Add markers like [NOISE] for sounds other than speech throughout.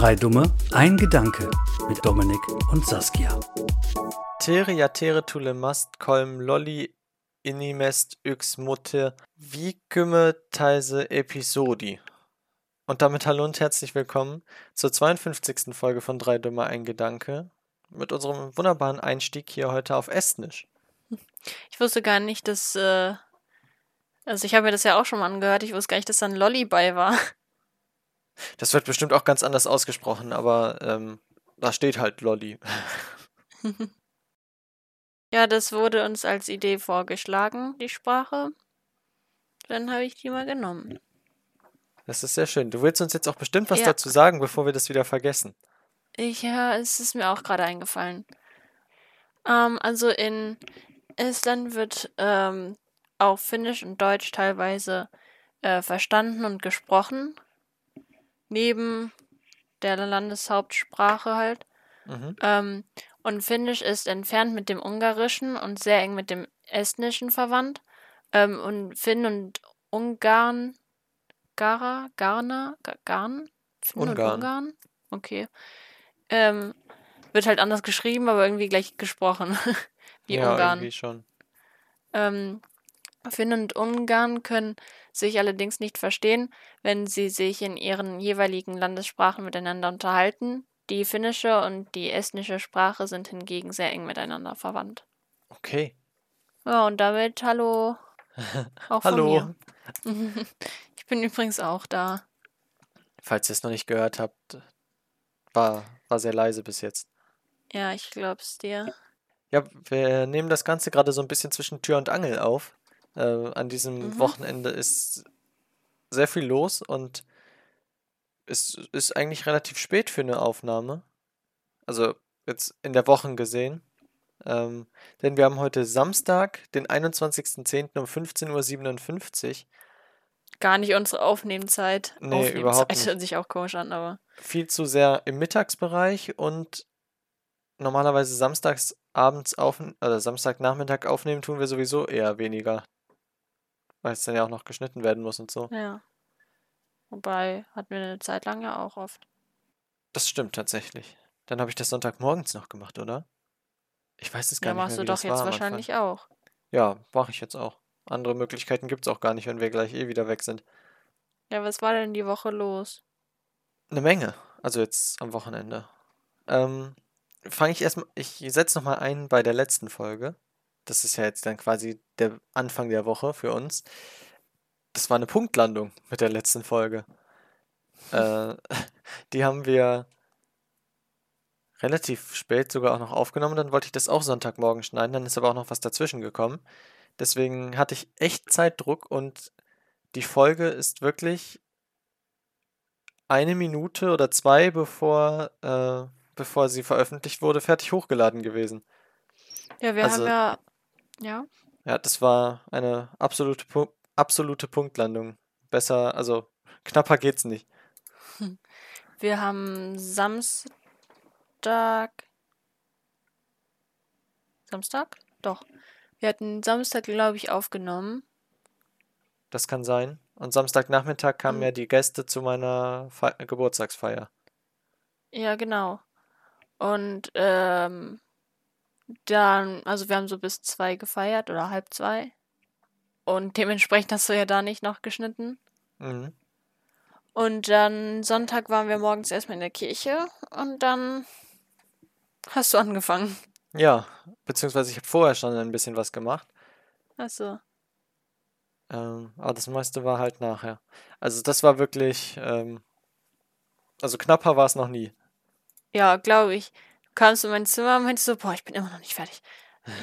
Drei Dumme, ein Gedanke mit Dominik und Saskia. Tere jatere tulemast kolm lolli inimest yx mutte vicümme teise episodi. Und damit hallo und herzlich willkommen zur 52. Folge von Drei Dumme, ein Gedanke mit unserem wunderbaren Einstieg hier heute auf Estnisch. Ich wusste gar nicht, dass. Äh, also, ich habe mir das ja auch schon mal angehört. Ich wusste gar nicht, dass da ein Lolli bei war. Das wird bestimmt auch ganz anders ausgesprochen, aber ähm, da steht halt Lolli. [LAUGHS] ja, das wurde uns als Idee vorgeschlagen, die Sprache. Dann habe ich die mal genommen. Das ist sehr schön. Du willst uns jetzt auch bestimmt was Ja. dazu sagen, bevor wir das wieder vergessen. Ich, ja, es ist mir auch gerade eingefallen. Ähm, also in Estland wird ähm, auch Finnisch und Deutsch teilweise äh, verstanden und gesprochen. Neben der Landeshauptsprache halt. Mhm. Ähm, und Finnisch ist entfernt mit dem Ungarischen und sehr eng mit dem Estnischen verwandt. Ähm, und Finn und Ungarn, Gara, Garner, Ga- Garn? Finn Ungarn. und Ungarn? Okay. Ähm, wird halt anders geschrieben, aber irgendwie gleich gesprochen. [LAUGHS] Wie ja, Ungarn. irgendwie schon. Ähm, Finn und Ungarn können sich allerdings nicht verstehen, wenn sie sich in ihren jeweiligen Landessprachen miteinander unterhalten. Die finnische und die estnische Sprache sind hingegen sehr eng miteinander verwandt. Okay. Ja, und damit hallo. [LAUGHS] Auch Hallo. [LAUGHS] Ich bin übrigens auch da. Falls ihr es noch nicht gehört habt, war, war sehr leise bis jetzt. Ja, ich glaub's dir. Ja, wir nehmen das Ganze gerade so ein bisschen zwischen Tür und Angel auf. Äh, an diesem Mhm. Wochenende ist sehr viel los und es ist eigentlich relativ spät für eine Aufnahme. Also jetzt in der Woche gesehen. Ähm, denn wir haben heute Samstag, den 21.10. um 15.57 Uhr. Gar nicht unsere Aufnehmzeit. Nee, Aufnehmzeit überhaupt nicht. hört sich auch komisch an, aber. Viel zu sehr im Mittagsbereich und normalerweise samstags abends auf, oder Samstagnachmittag aufnehmen tun wir sowieso eher weniger. Weil es dann ja auch noch geschnitten werden muss und so. Ja. Wobei, hatten wir eine Zeit lang ja auch oft. Das stimmt tatsächlich. Dann habe ich das Sonntagmorgens noch gemacht, oder? Ich weiß es gar Ja, nicht machst mehr, du wie doch das jetzt wahrscheinlich auch. Ja, mache ich jetzt auch. Andere Möglichkeiten gibt es auch gar nicht, wenn wir gleich eh wieder weg sind. Ja, was war denn die Woche los? Eine Menge. Also jetzt am Wochenende. Ähm, fange ich erstmal, ich setze nochmal ein bei der letzten Folge. Das ist ja jetzt dann quasi der Anfang der Woche für uns. Das war eine Punktlandung mit der letzten Folge. [LAUGHS] Äh, [LAUGHS] die haben wir relativ spät sogar auch noch aufgenommen. Dann wollte ich das auch Sonntagmorgen schneiden. Dann ist aber auch noch was dazwischen gekommen. Deswegen hatte ich echt Zeitdruck und die Folge ist wirklich eine Minute oder zwei, bevor, äh, bevor sie veröffentlicht wurde, fertig hochgeladen gewesen. Ja, wir Also- haben ja. Ja. Ja, das war eine absolute, Pu absolute Punktlandung. Besser, also knapper geht's nicht. Wir haben Samstag. Samstag? Doch. Wir hatten Samstag, glaube ich, aufgenommen. Das kann sein. Und Samstagnachmittag kamen Mhm. ja die Gäste zu meiner Fe Geburtstagsfeier. Ja, genau. Und ähm, dann, also wir haben so bis zwei gefeiert oder halb zwei. Und dementsprechend hast du ja da nicht noch geschnitten. Mhm. Und dann Sonntag waren wir morgens erstmal in der Kirche und dann hast du angefangen. Ja, beziehungsweise ich habe vorher schon ein bisschen was gemacht. Achso. Ähm, aber das meiste war halt nachher. Also das war wirklich, ähm, also knapper war es noch nie. Ja, glaube ich. Du kamst in mein Zimmer und meintest so, boah, ich bin immer noch nicht fertig.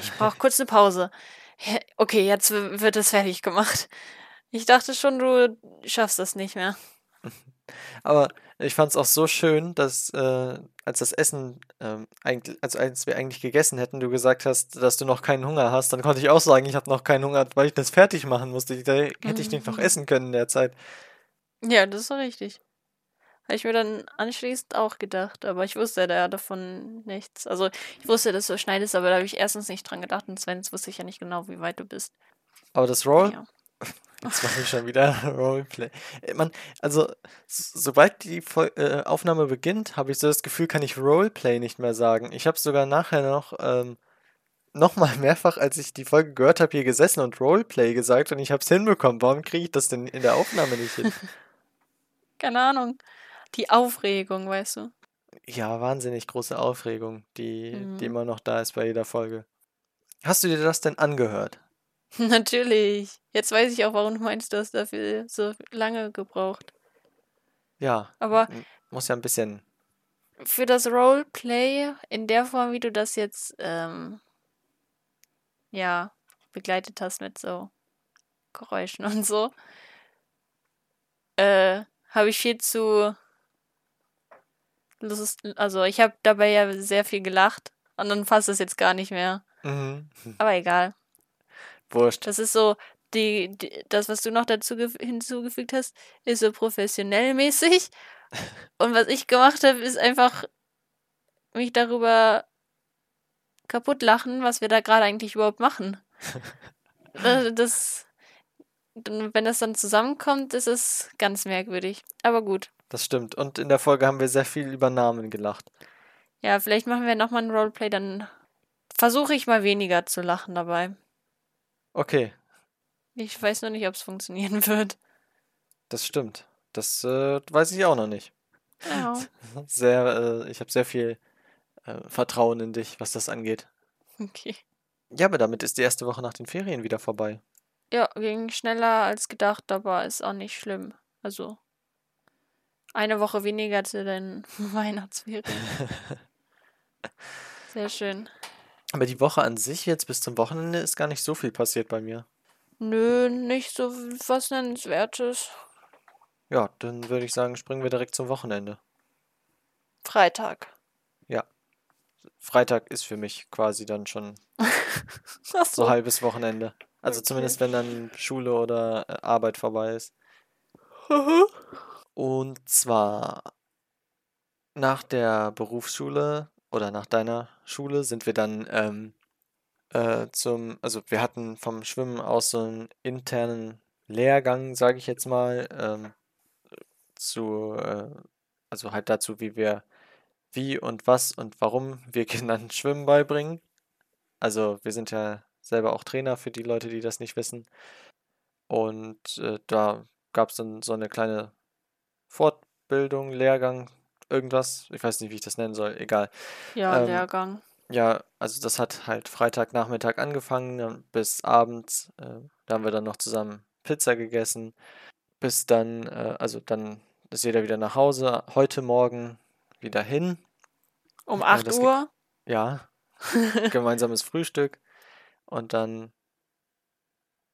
Ich brauche [LAUGHS] kurz eine Pause. Okay, jetzt wird es fertig gemacht. Ich dachte schon, du schaffst das nicht mehr. [LAUGHS] Aber ich fand es auch so schön, dass äh, als das Essen, ähm, eigentlich, also als wir eigentlich gegessen hätten, du gesagt hast, dass du noch keinen Hunger hast, dann konnte ich auch sagen, ich habe noch keinen Hunger, weil ich das fertig machen musste. Da hätte ich nicht noch Mhm. essen können in der Zeit. Ja, das ist richtig. Habe ich mir dann anschließend auch gedacht, aber ich wusste da davon nichts. Also ich wusste, dass du schneidest, aber da habe ich erstens nicht dran gedacht und zweitens wusste ich ja nicht genau, wie weit du bist. Aber das Roll, Ja. [LAUGHS] Jetzt mache ich schon wieder [LAUGHS] Roleplay. Äh, Man, also, sobald die Fol äh, Aufnahme beginnt, habe ich so das Gefühl, kann ich Roleplay nicht mehr sagen. Ich habe sogar nachher noch, ähm, noch mal [LAUGHS] mehrfach, als ich die Folge gehört habe, hier gesessen und Roleplay gesagt und ich habe es hinbekommen. Warum kriege ich das denn in der Aufnahme nicht hin? Keine Ahnung. Die Aufregung, weißt du. Ja, wahnsinnig große Aufregung, die, die Mhm. immer noch da ist bei jeder Folge. Hast du dir das denn angehört? [LAUGHS] Natürlich. Jetzt weiß ich auch, warum du meinst, du hast dafür so lange gebraucht. Ja, Aber muss ja ein bisschen. für das Roleplay in der Form, wie du das jetzt, ähm, ja, begleitet hast mit so Geräuschen [LAUGHS] und so, äh, habe ich viel zu Lust, also ich habe dabei ja sehr viel gelacht und dann passt es jetzt gar nicht mehr. Mhm. Aber egal. Wurscht. Das ist so, die, die das, was du noch dazu gef- hinzugefügt hast, ist so professionell mäßig. [LAUGHS] Und was ich gemacht habe, ist einfach mich darüber kaputt lachen, was wir da gerade eigentlich überhaupt machen. [LAUGHS] Äh, das, dann- wenn das dann zusammenkommt, ist es ganz merkwürdig. Aber gut. Das stimmt. Und in der Folge haben wir sehr viel über Namen gelacht. Ja, vielleicht machen wir nochmal ein Roleplay, dann versuche ich mal weniger zu lachen dabei. Okay, Ich weiß noch nicht, ob es funktionieren [LAUGHS] wird. das stimmt. Das äh, weiß ich auch noch nicht. Ja. [LAUGHS] Sehr, äh, ich habe sehr viel äh, Vertrauen in dich, was das angeht. Okay. Ja, aber damit ist die erste Woche nach den Ferien wieder vorbei. Ja, ging schneller als gedacht, aber ist auch nicht schlimm. Also eine Woche weniger zu den [LAUGHS] Weihnachtsferien. [LAUGHS] Sehr schön. Aber die Woche an sich jetzt bis zum Wochenende ist gar nicht so viel passiert bei mir. Nö, nicht so was Nennenswertes. Ja, dann würde ich sagen, springen wir direkt zum Wochenende. Freitag. Freitag ist für mich quasi dann schon [LAUGHS] so halbes Wochenende. Also Okay. zumindest wenn dann Schule oder äh, Arbeit vorbei ist. Und zwar nach der Berufsschule oder nach deiner Schule sind wir dann ähm, äh, zum, also wir hatten vom Schwimmen aus so einen internen Lehrgang, sage ich jetzt mal, ähm, zu, äh, also halt dazu, wie wir, wie und was und warum wir [LAUGHS] Kindern Schwimmen beibringen. Also wir sind ja selber auch Trainer für die Leute, die das nicht wissen. Und äh, da gab es dann so eine kleine Fortbildung, Lehrgang, irgendwas. Ich weiß nicht, wie ich das nennen soll, egal. Ja, ähm, Lehrgang. Ja, also das hat halt Freitagnachmittag angefangen bis abends. Äh, da haben wir dann noch zusammen Pizza gegessen. Bis dann, äh, also dann ist jeder wieder nach Hause. Heute Morgen wieder hin. Um äh, 8 das ge- Uhr. Ja, [LAUGHS] gemeinsames Frühstück. Und dann,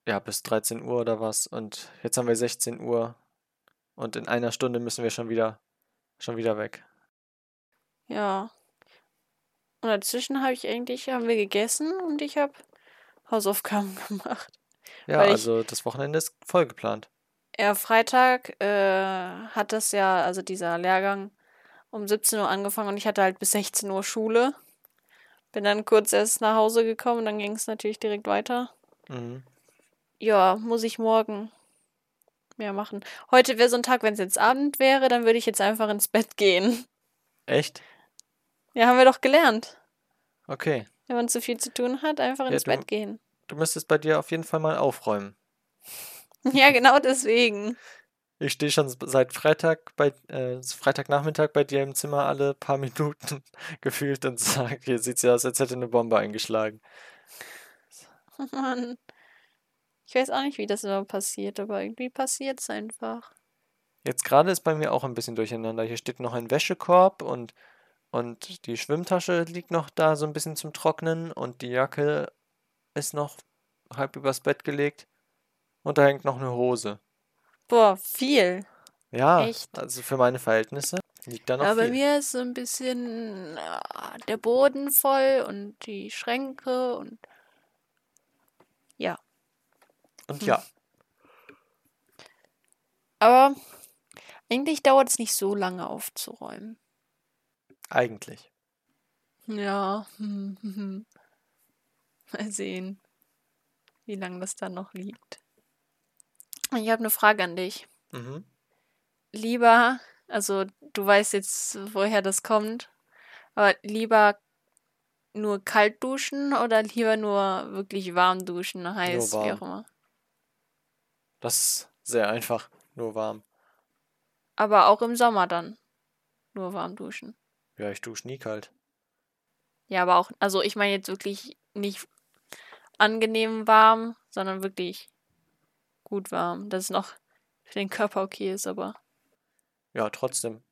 ja, bis 13 Uhr oder was. Und jetzt haben wir 16 Uhr. Und in einer Stunde müssen wir schon wieder, schon wieder weg. Ja. Und dazwischen habe ich eigentlich, haben wir gegessen und ich habe Hausaufgaben [LAUGHS] gemacht. Ja, Weil ich- also das Wochenende ist voll geplant. Ja, Freitag äh, hat das ja, also dieser Lehrgang um 17 Uhr angefangen und ich hatte halt bis 16 Uhr Schule. Bin dann kurz erst nach Hause gekommen, dann ging es natürlich direkt weiter. Mhm. Ja, muss ich morgen mehr machen. Heute wäre so ein Tag, wenn es jetzt Abend wäre, dann würde ich jetzt einfach ins Bett gehen. Echt? Ja, haben wir doch gelernt. Okay. Wenn man zu viel zu tun hat, einfach Ja, ins du- Bett gehen. Du müsstest bei dir auf jeden Fall mal aufräumen. [LAUGHS] Ja, genau deswegen. Ich stehe schon seit Freitag bei äh, Freitagnachmittag bei dir im Zimmer alle paar [LAUGHS] Minuten gefühlt und sage, hier sieht's ja aus, als hätte eine Bombe eingeschlagen. [LAUGHS] Mann. Ich weiß auch nicht, wie das immer passiert, aber irgendwie passiert es einfach. Jetzt gerade ist bei mir auch ein bisschen durcheinander. Hier steht noch ein Wäschekorb und, und die Schwimmtasche liegt noch da so ein bisschen zum Trocknen und die Jacke ist noch halb übers Bett gelegt und da hängt noch eine Hose. Boah, viel. Ja, Echt? also für meine Verhältnisse liegt da noch Ja, bei viel. mir ist so ein bisschen ah, der Boden voll und die Schränke und ja. Und Hm. ja, Aber eigentlich dauert es nicht so lange aufzuräumen. eigentlich. Ja. [LAUGHS] Mal sehen, wie lange das dann noch liegt. Ich habe eine Frage an dich. Mhm. Lieber, also du weißt jetzt, woher das kommt, aber lieber nur kalt duschen oder lieber nur wirklich warm duschen, heiß, wie warm. auch immer. Das ist sehr einfach. Nur warm. Aber auch im Sommer dann. Nur warm duschen. Ja, ich dusche nie kalt. Ja, aber auch, also ich meine jetzt wirklich nicht angenehm warm, sondern wirklich gut warm, dass es noch für den Körper okay ist, aber Ja, trotzdem.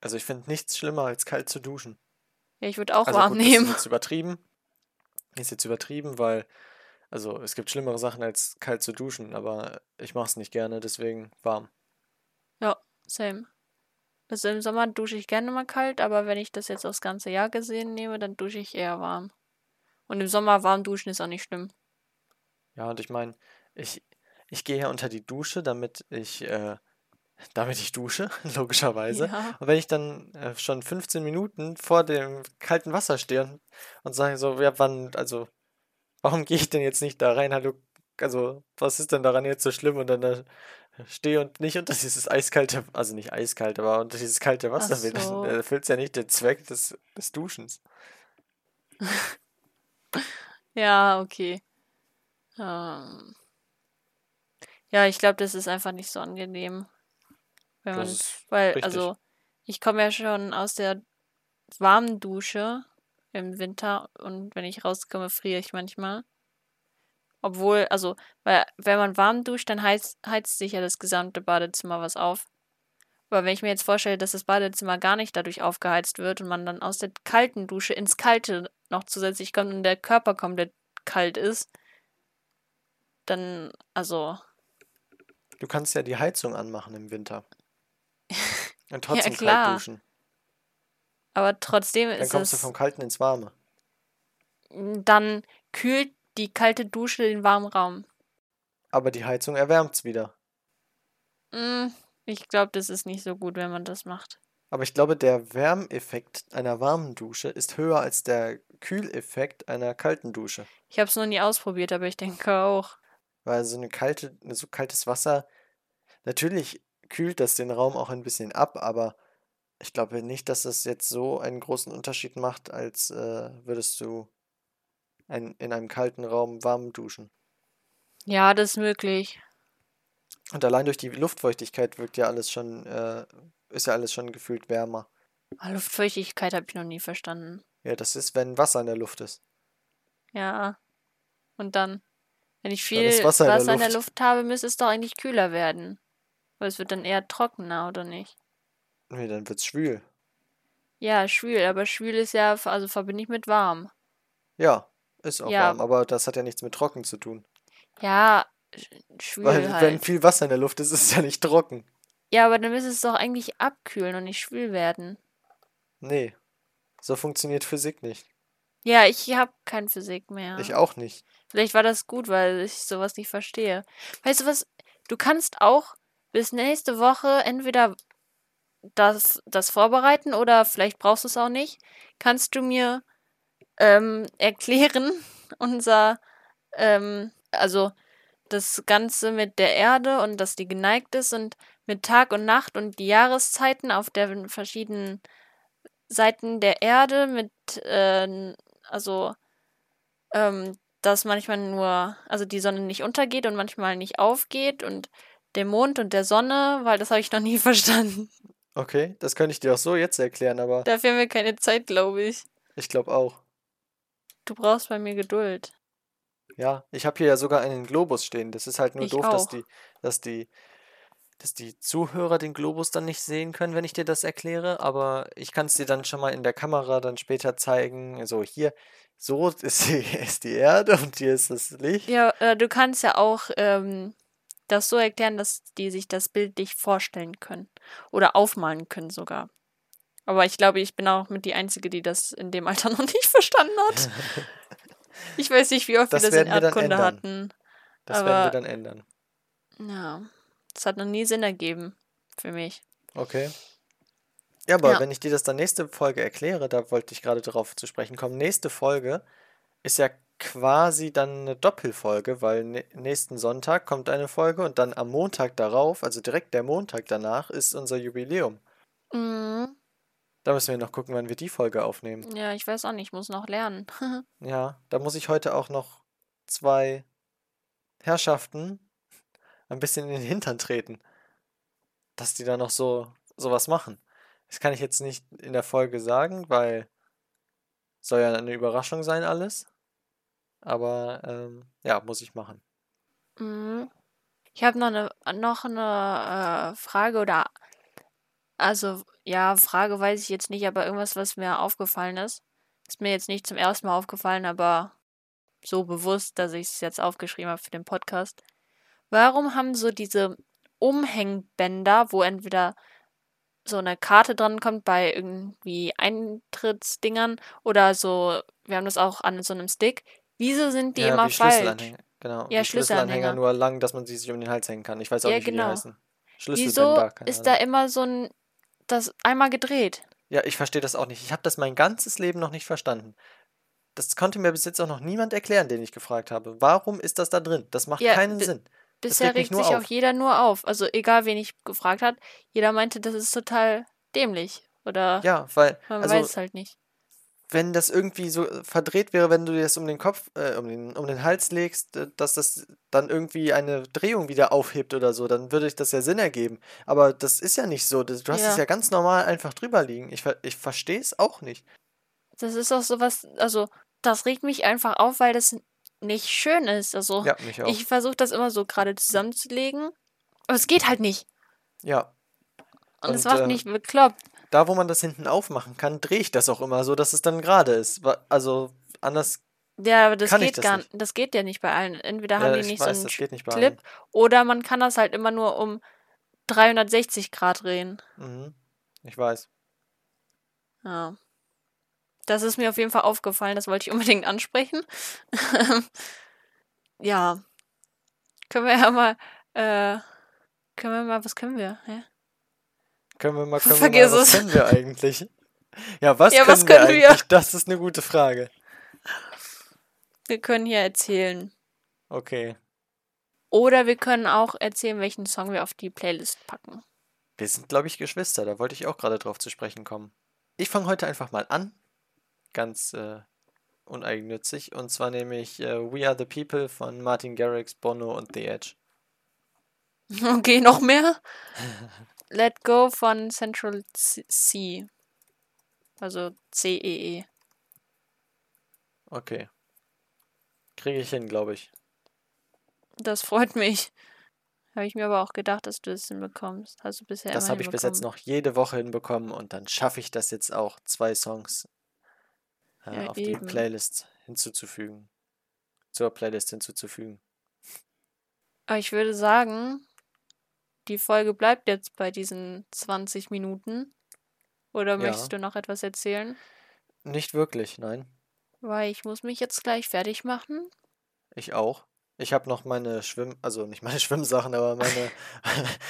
Also ich finde nichts schlimmer als kalt zu duschen. ja, ich würde auch Also warm gut, nehmen. ist jetzt übertrieben. Ist jetzt übertrieben, weil, also es gibt schlimmere Sachen als kalt zu duschen, aber ich mache es nicht gerne, deswegen warm. Ja, same. Also im Sommer dusche ich gerne mal kalt, aber wenn ich das jetzt aufs ganze Jahr gesehen nehme, dann dusche ich eher warm. Und im Sommer warm duschen ist auch nicht schlimm. Ja, und ich meine, ich, ich gehe ja unter die Dusche, damit ich, äh, damit ich dusche, [LAUGHS] logischerweise. Ja. Und wenn ich dann äh, schon 15 Minuten vor dem kalten Wasser stehe und, und sage so, ja, wann, also, warum gehe ich denn jetzt nicht da rein? Hallo, also, was ist denn daran jetzt so schlimm? Und dann da stehe und nicht unter dieses eiskalte, also nicht eiskalt, aber unter dieses kalte Wasser will, dann so. erfüllt es ja nicht den Zweck des, des Duschens. [LAUGHS] Ja, okay. Ähm. Ja, ich glaube, das ist einfach nicht so angenehm. Wenn man, Das weil, richtig. also, ich komme ja schon aus der warmen Dusche im Winter und wenn ich rauskomme, friere ich manchmal. Obwohl, also, weil, wenn man warm duscht, dann heizt, heizt sich ja das gesamte Badezimmer was auf. Aber wenn ich mir jetzt vorstelle, dass das Badezimmer gar nicht dadurch aufgeheizt wird und man dann aus der kalten Dusche ins Kalte noch zusätzlich kommt und der Körper komplett kalt ist, dann, also, Du kannst ja die Heizung anmachen im Winter. [LAUGHS] Und trotzdem kalt klar. duschen. aber trotzdem Dann ist kommst du es, vom Kalten ins Warme. dann kühlt die kalte Dusche den warmen Raum. Aber die Heizung erwärmt's wieder. Mm, ich glaube, das ist nicht so gut, wenn man das macht. Aber ich glaube, der Wärmeffekt einer warmen Dusche ist höher als der Kühleffekt einer kalten Dusche. Ich habe es noch nie ausprobiert, aber ich denke auch. Weil so eine kalte, so kaltes Wasser, natürlich kühlt das den Raum auch ein bisschen ab, aber ich glaube nicht, dass das jetzt so einen großen Unterschied macht, als äh, würdest du ein, in einem kalten Raum warm duschen. Ja, das ist möglich. Und allein durch die Luftfeuchtigkeit wirkt ja alles schon, äh, ist ja alles schon gefühlt wärmer. Ah, Luftfeuchtigkeit habe ich noch nie verstanden. Ja, das ist, wenn Wasser in der Luft ist. Ja. Und dann, wenn ich viel ist Wasser Wasser, in der in der Luft. Habe, müsste es doch eigentlich kühler werden. Weil es wird dann eher trockener, oder nicht? Nee, dann wird's schwül. Ja, schwül, aber schwül ist ja, also verbinde ich mit warm. Ja, ist auch Ja. warm, aber das hat ja nichts mit trocken zu tun. Ja, sch- schwül Weil wenn halt. viel Wasser in der Luft ist, ist es ja nicht trocken. Ja, aber dann müsste es doch eigentlich abkühlen und nicht schwül werden. Nee, so funktioniert Physik nicht. Ja, ich habe kein Physik mehr. Ich auch nicht. Vielleicht war das gut, weil ich sowas nicht verstehe. Weißt du was? Du kannst auch bis nächste Woche entweder das, das vorbereiten oder vielleicht brauchst du es auch nicht. Kannst du mir ähm, erklären, [LAUGHS] unser, ähm, also das Ganze mit der Erde und dass die geneigt ist und mit Tag und Nacht und die Jahreszeiten auf den verschiedenen Seiten der Erde mit, äh, also, ähm, dass manchmal nur, also die Sonne nicht untergeht und manchmal nicht aufgeht und der Mond und der Sonne, weil das habe ich noch nie [LAUGHS] verstanden. Okay, das könnte ich dir auch so jetzt erklären, aber Dafür haben wir keine Zeit, glaube ich. ich glaube auch. Du brauchst bei mir Geduld. Ja, ich habe hier ja sogar einen Globus stehen. Das ist halt nur Ich doof, dass die, dass die, dass die Zuhörer den Globus dann nicht sehen können, wenn ich dir das erkläre. Aber ich kann es dir dann schon mal in der Kamera dann später zeigen. So, hier, so ist die, [LAUGHS] ist die Erde und hier ist das Licht. Ja, äh, du kannst ja auch ähm, das so erklären, dass die sich das bildlich vorstellen können. Oder aufmalen können sogar. Aber ich glaube, ich bin auch mit die Einzige, die das in dem Alter [LAUGHS] noch nicht verstanden hat. [LAUGHS] Ich weiß nicht, wie oft Das wir das in Erdkunde hatten. Das werden wir aber- dann ändern. Ja, das hat noch nie Sinn ergeben für mich. Okay. Ja, aber Ja. wenn ich dir das dann nächste Folge erkläre, da wollte ich gerade darauf zu sprechen kommen. Nächste Folge ist ja quasi dann eine Doppelfolge, weil nä- nächsten Sonntag kommt eine Folge und dann am Montag darauf, also direkt der Montag danach, ist unser Jubiläum. Mhm. Da müssen wir noch gucken, wann wir die Folge aufnehmen. Ja, ich weiß auch nicht, ich muss noch lernen. [LAUGHS] Ja, da muss ich heute auch noch zwei Herrschaften ein bisschen in den Hintern treten, dass die da noch so sowas machen. Das kann ich jetzt nicht in der Folge sagen, weil soll ja eine Überraschung sein alles. Aber ähm, ja, muss ich machen. Mhm. Ich habe noch eine, noch eine äh, Frage oder also ja, Frage weiß ich jetzt nicht, aber irgendwas, was mir aufgefallen ist. Ist mir jetzt nicht zum ersten Mal aufgefallen, aber so bewusst, dass ich es jetzt aufgeschrieben habe für den Podcast. Warum haben so diese Umhängbänder, wo entweder so eine Karte dran kommt bei irgendwie Eintrittsdingern oder so, wir haben das auch an so einem Stick. Wieso sind die ja, immer wie falsch? Schlüsselanhänger. Genau, Ja, Schlüsselanhänger Schlüsselanhänger. nur lang, dass man sie sich um den Hals hängen kann. Ich weiß auch Ja, nicht, wie die genau. heißen. Wieso ist da immer so ein das einmal gedreht? Ja, ich verstehe das auch nicht. Ich habe das mein ganzes Leben noch nicht verstanden. Das konnte mir bis jetzt auch noch niemand erklären, den ich gefragt habe. Warum ist das da drin? Das macht Ja, keinen Sinn. Bisher regt sich auf. auch jeder nur auf. Also egal, wen ich gefragt hat, jeder meinte, das ist total dämlich. Oder Ja, weil, man also, weiß es halt nicht. wenn das irgendwie so verdreht wäre, wenn du dir das um den Kopf, äh, um den, um den Hals legst, äh, dass das dann irgendwie eine Drehung wieder aufhebt oder so, dann würde das ja Sinn ergeben. Aber das ist ja nicht so. Du hast es Ja. ja ganz normal einfach drüber liegen. Ich, ich verstehe es auch nicht. Das ist auch sowas, also das regt mich einfach auf, weil das nicht schön ist. Also Ja, ich versuche das immer so gerade zusammenzulegen, aber es geht halt nicht. Ja. Und, es macht ähm, mich bekloppt. Da, wo man das hinten aufmachen kann, drehe ich das auch immer so, dass es dann gerade ist. Also anders. Ja, aber das kann geht das gar nicht. das geht ja nicht bei allen. Entweder Ja, haben die ich nicht weiß, so einen nicht Clip oder man kann das halt immer nur um 360 Grad drehen. Mhm. Ich weiß. Ja. Das ist mir auf jeden Fall aufgefallen, das wollte ich unbedingt ansprechen. [LAUGHS] ja. Können wir ja mal, äh, können wir mal, was können wir? Hä? Können wir mal, können Vergiss wir mal, was es. können wir eigentlich? Ja, was Ja, können was wir können wir? eigentlich? Das ist eine gute Frage. Wir können hier erzählen. Okay. Oder wir können auch erzählen, welchen Song wir auf die Playlist packen. Wir sind, glaube ich, Geschwister. Da wollte ich auch gerade drauf zu sprechen kommen. Ich fange heute einfach mal an. Ganz äh, uneigennützig. Und zwar nämlich äh, We Are the People von Martin Garrix, Bono und The Edge. [LAUGHS] Okay, noch mehr? Let Go von Central C-. Also C-E-E. Okay. Kriege ich hin, glaube ich. Das freut mich. Habe ich mir aber auch gedacht, dass du es hinbekommst. Hast du bisher Das habe ich bis jetzt noch jede Woche hinbekommen und dann schaffe ich das jetzt auch, zwei Songs äh, Ja, auf die eben. Playlist hinzuzufügen. Zur Playlist hinzuzufügen. Aber ich würde sagen, die Folge bleibt jetzt bei diesen 20 Minuten. Oder Ja. möchtest du noch etwas erzählen? Nicht wirklich, nein. Weil ich muss mich jetzt gleich fertig machen. Ich auch. Ich habe noch meine Schwimm, also nicht meine [LAUGHS] Schwimmsachen, aber meine, [LAUGHS]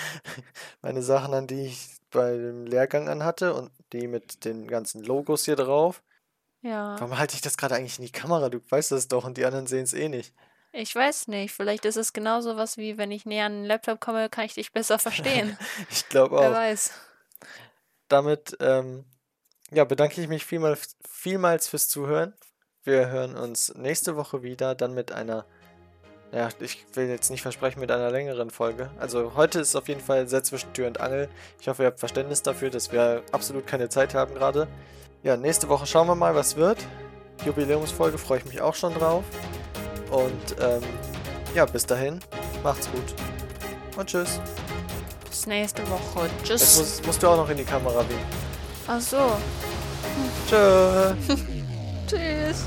meine Sachen an, die ich bei dem Lehrgang anhatte und die mit den ganzen Logos hier drauf. Ja. Warum halte ich das gerade eigentlich in die Kamera? Du weißt das doch und die anderen sehen es eh nicht. Ich weiß nicht. Vielleicht ist es genauso was wie, wenn ich näher an den Laptop komme, kann ich dich besser verstehen. [LAUGHS] Ich glaube Wer auch. weiß. Damit ähm, ja, bedanke ich mich vielmals, vielmals fürs Zuhören. Wir hören uns nächste Woche wieder, dann mit einer, ja, ich will jetzt nicht versprechen, mit einer längeren Folge. Also heute ist auf jeden Fall sehr zwischen Tür und Angel. Ich hoffe, ihr habt Verständnis dafür, dass wir absolut keine Zeit haben gerade. Ja, nächste Woche schauen wir mal, was wird. Jubiläumsfolge freue ich mich auch schon drauf. Und ähm, ja, bis dahin, macht's gut. Und tschüss. Bis nächste Woche. Jetzt Tschüss. musst, musst du auch noch in die Kamera winken. Ach so. Tschö. [LAUGHS] Tschüss.